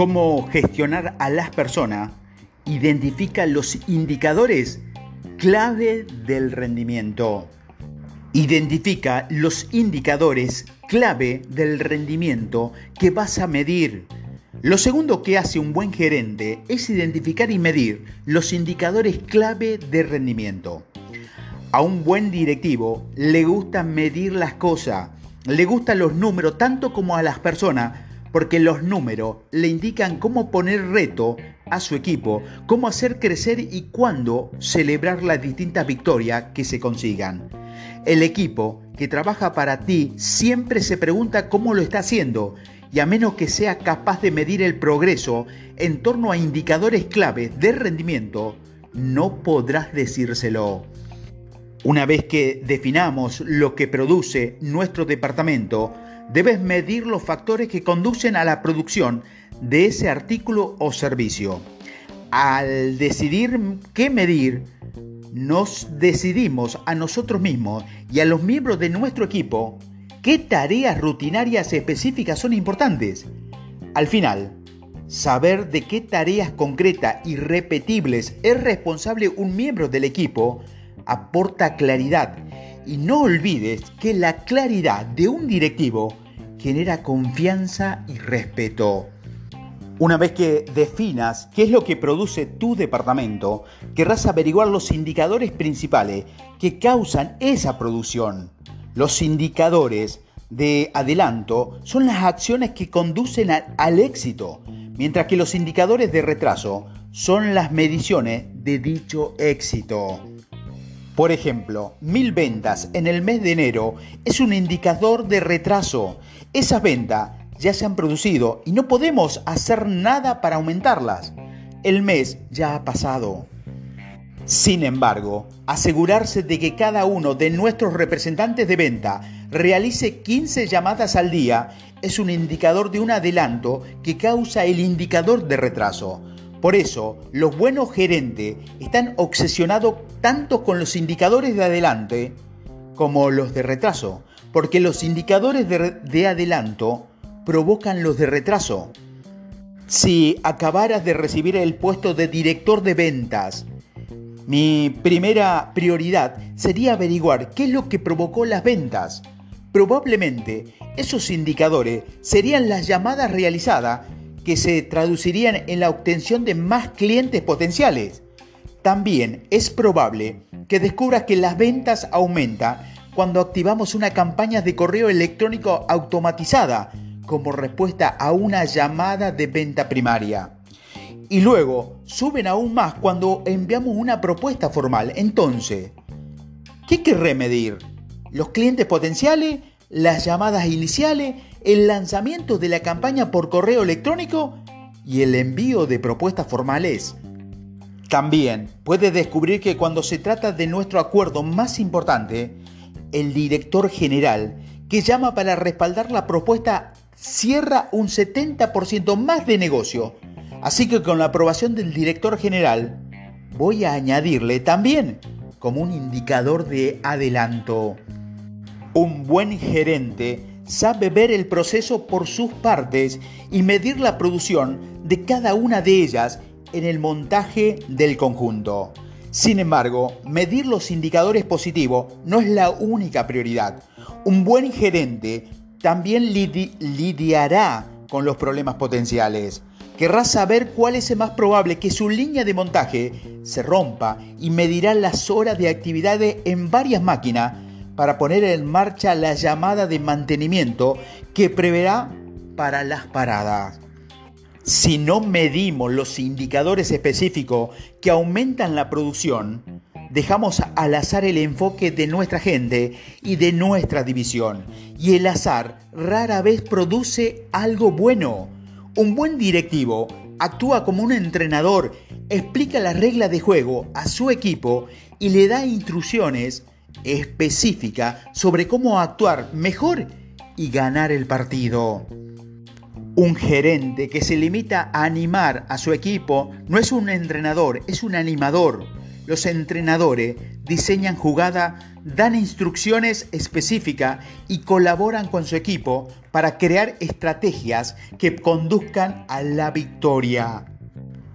cómo gestionar a las personas, identifica los indicadores clave del rendimiento. Identifica los indicadores clave del rendimiento que vas a medir. Lo segundo que hace un buen gerente es identificar y medir los indicadores clave de rendimiento. A un buen directivo le gusta medir las cosas, le gustan los números tanto como a las personas, porque los números le indican cómo poner reto a su equipo, cómo hacer crecer y cuándo celebrar las distintas victorias que se consigan. El equipo que trabaja para ti siempre se pregunta cómo lo está haciendo y a menos que sea capaz de medir el progreso en torno a indicadores clave de rendimiento, no podrás decírselo. Una vez que definamos lo que produce nuestro departamento, debes medir los factores que conducen a la producción de ese artículo o servicio. Al decidir qué medir, nos decidimos a nosotros mismos y a los miembros de nuestro equipo qué tareas rutinarias específicas son importantes. Al final, saber de qué tareas concretas y repetibles es responsable un miembro del equipo aporta claridad y no olvides que la claridad de un directivo genera confianza y respeto. Una vez que definas qué es lo que produce tu departamento, querrás averiguar los indicadores principales que causan esa producción. Los indicadores de adelanto son las acciones que conducen al éxito, mientras que los indicadores de retraso son las mediciones de dicho éxito. Por ejemplo, mil ventas en el mes de enero es un indicador de retraso. Esas ventas ya se han producido y no podemos hacer nada para aumentarlas. El mes ya ha pasado. Sin embargo, asegurarse de que cada uno de nuestros representantes de venta realice 15 llamadas al día es un indicador de un adelanto que causa el indicador de retraso. Por eso, los buenos gerentes están obsesionados tanto con los indicadores de adelante como los de retraso, porque los indicadores de, adelanto provocan los de retraso. Si acabaras de recibir el puesto de director de ventas, mi primera prioridad sería averiguar qué es lo que provocó las ventas. Probablemente esos indicadores serían las llamadas realizadas que se traducirían en la obtención de más clientes potenciales. También es probable que descubras que las ventas aumentan cuando activamos una campaña de correo electrónico automatizada como respuesta a una llamada de venta primaria. Y luego suben aún más cuando enviamos una propuesta formal. Entonces, ¿qué querré medir? ¿Los clientes potenciales? ¿Las llamadas iniciales? El lanzamiento de la campaña por correo electrónico y el envío de propuestas formales. También puedes descubrir que cuando se trata de nuestro acuerdo más importante, el director general que llama para respaldar la propuesta cierra un 70% más de negocio. Así que con la aprobación del director general, voy a añadirle también como un indicador de adelanto. Un buen gerente sabe ver el proceso por sus partes y medir la producción de cada una de ellas en el montaje del conjunto. Sin embargo, medir los indicadores positivos no es la única prioridad. Un buen gerente también lidiará con los problemas potenciales. Querrá saber cuál es el más probable que su línea de montaje se rompa y medirá las horas de actividades en varias máquinas para poner en marcha la llamada de mantenimiento que preverá para las paradas. Si no medimos los indicadores específicos que aumentan la producción, dejamos al azar el enfoque de nuestra gente y de nuestra división. Y el azar rara vez produce algo bueno. Un buen directivo actúa como un entrenador, explica las reglas de juego a su equipo y le da instrucciones específica sobre cómo actuar mejor y ganar el partido. Un gerente que se limita a animar a su equipo no es un entrenador, es un animador. los entrenadores diseñan jugada, dan instrucciones específicas y colaboran con su equipo para crear estrategias que conduzcan a la victoria.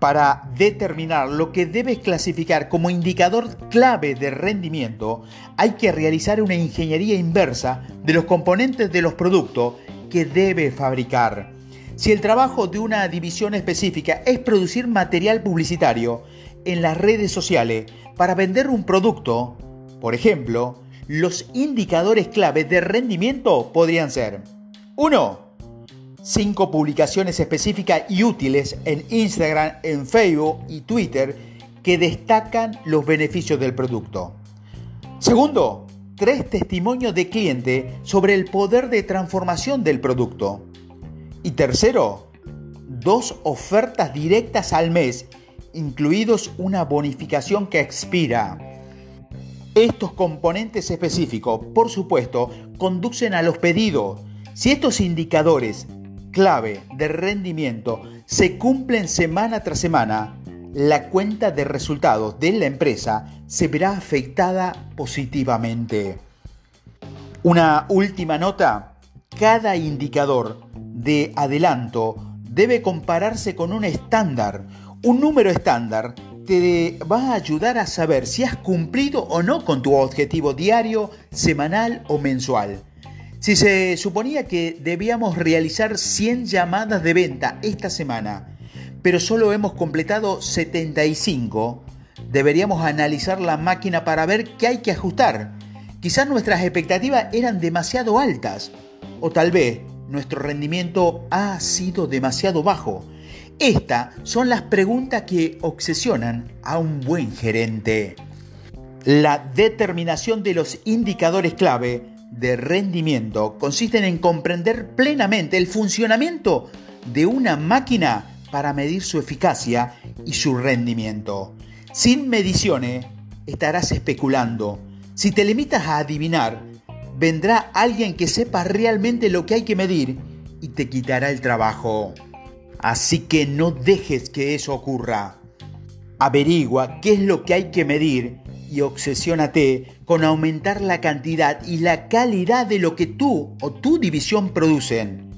Para determinar lo que debes clasificar como indicador clave de rendimiento, hay que realizar una ingeniería inversa de los componentes de los productos que debe fabricar. Si el trabajo de una división específica es producir material publicitario en las redes sociales para vender un producto, por ejemplo, los indicadores clave de rendimiento podrían ser 1. 5 publicaciones específicas y útiles en Instagram, en Facebook y Twitter que destacan los beneficios del producto. Segundo, tres testimonios de cliente sobre el poder de transformación del producto. Y tercero, dos ofertas directas al mes, incluidos una bonificación que expira. Estos componentes específicos, por supuesto, conducen a los pedidos. Si estos indicadores clave de rendimiento se cumplen semana tras semana, la cuenta de resultados de la empresa se verá afectada positivamente. Una última nota, cada indicador de adelanto debe compararse con un estándar. Un número estándar te va a ayudar a saber si has cumplido o no con tu objetivo diario, semanal o mensual. Si se suponía que debíamos realizar 100 llamadas de venta esta semana, pero solo hemos completado 75, deberíamos analizar la máquina para ver qué hay que ajustar. Quizás nuestras expectativas eran demasiado altas o tal vez nuestro rendimiento ha sido demasiado bajo. Estas son las preguntas que obsesionan a un buen gerente. La determinación de los indicadores clave de rendimiento consisten en comprender plenamente el funcionamiento de una máquina para medir su eficacia y su rendimiento. Sin mediciones estarás especulando. Si te limitas a adivinar, vendrá alguien que sepa realmente lo que hay que medir y te quitará el trabajo. Así que no dejes que eso ocurra. Averigua qué es lo que hay que medir y obsesiónate con aumentar la cantidad y la calidad de lo que tú o tu división producen.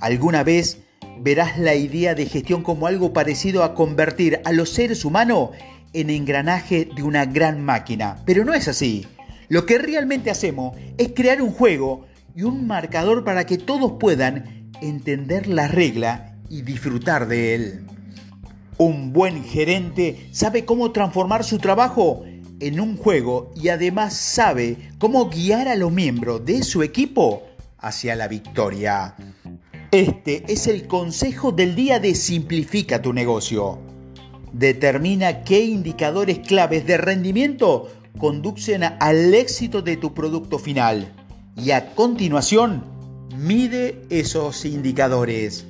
Alguna vez verás la idea de gestión como algo parecido a convertir a los seres humanos en engranaje de una gran máquina, pero no es así. Lo que realmente hacemos es crear un juego y un marcador para que todos puedan entender la regla y disfrutar de él. Un buen gerente sabe cómo transformar su trabajo en un juego y además sabe cómo guiar a los miembros de su equipo hacia la victoria. Este es el consejo del día de Simplifica tu negocio. Determina qué indicadores claves de rendimiento conducen al éxito de tu producto final y a continuación mide esos indicadores.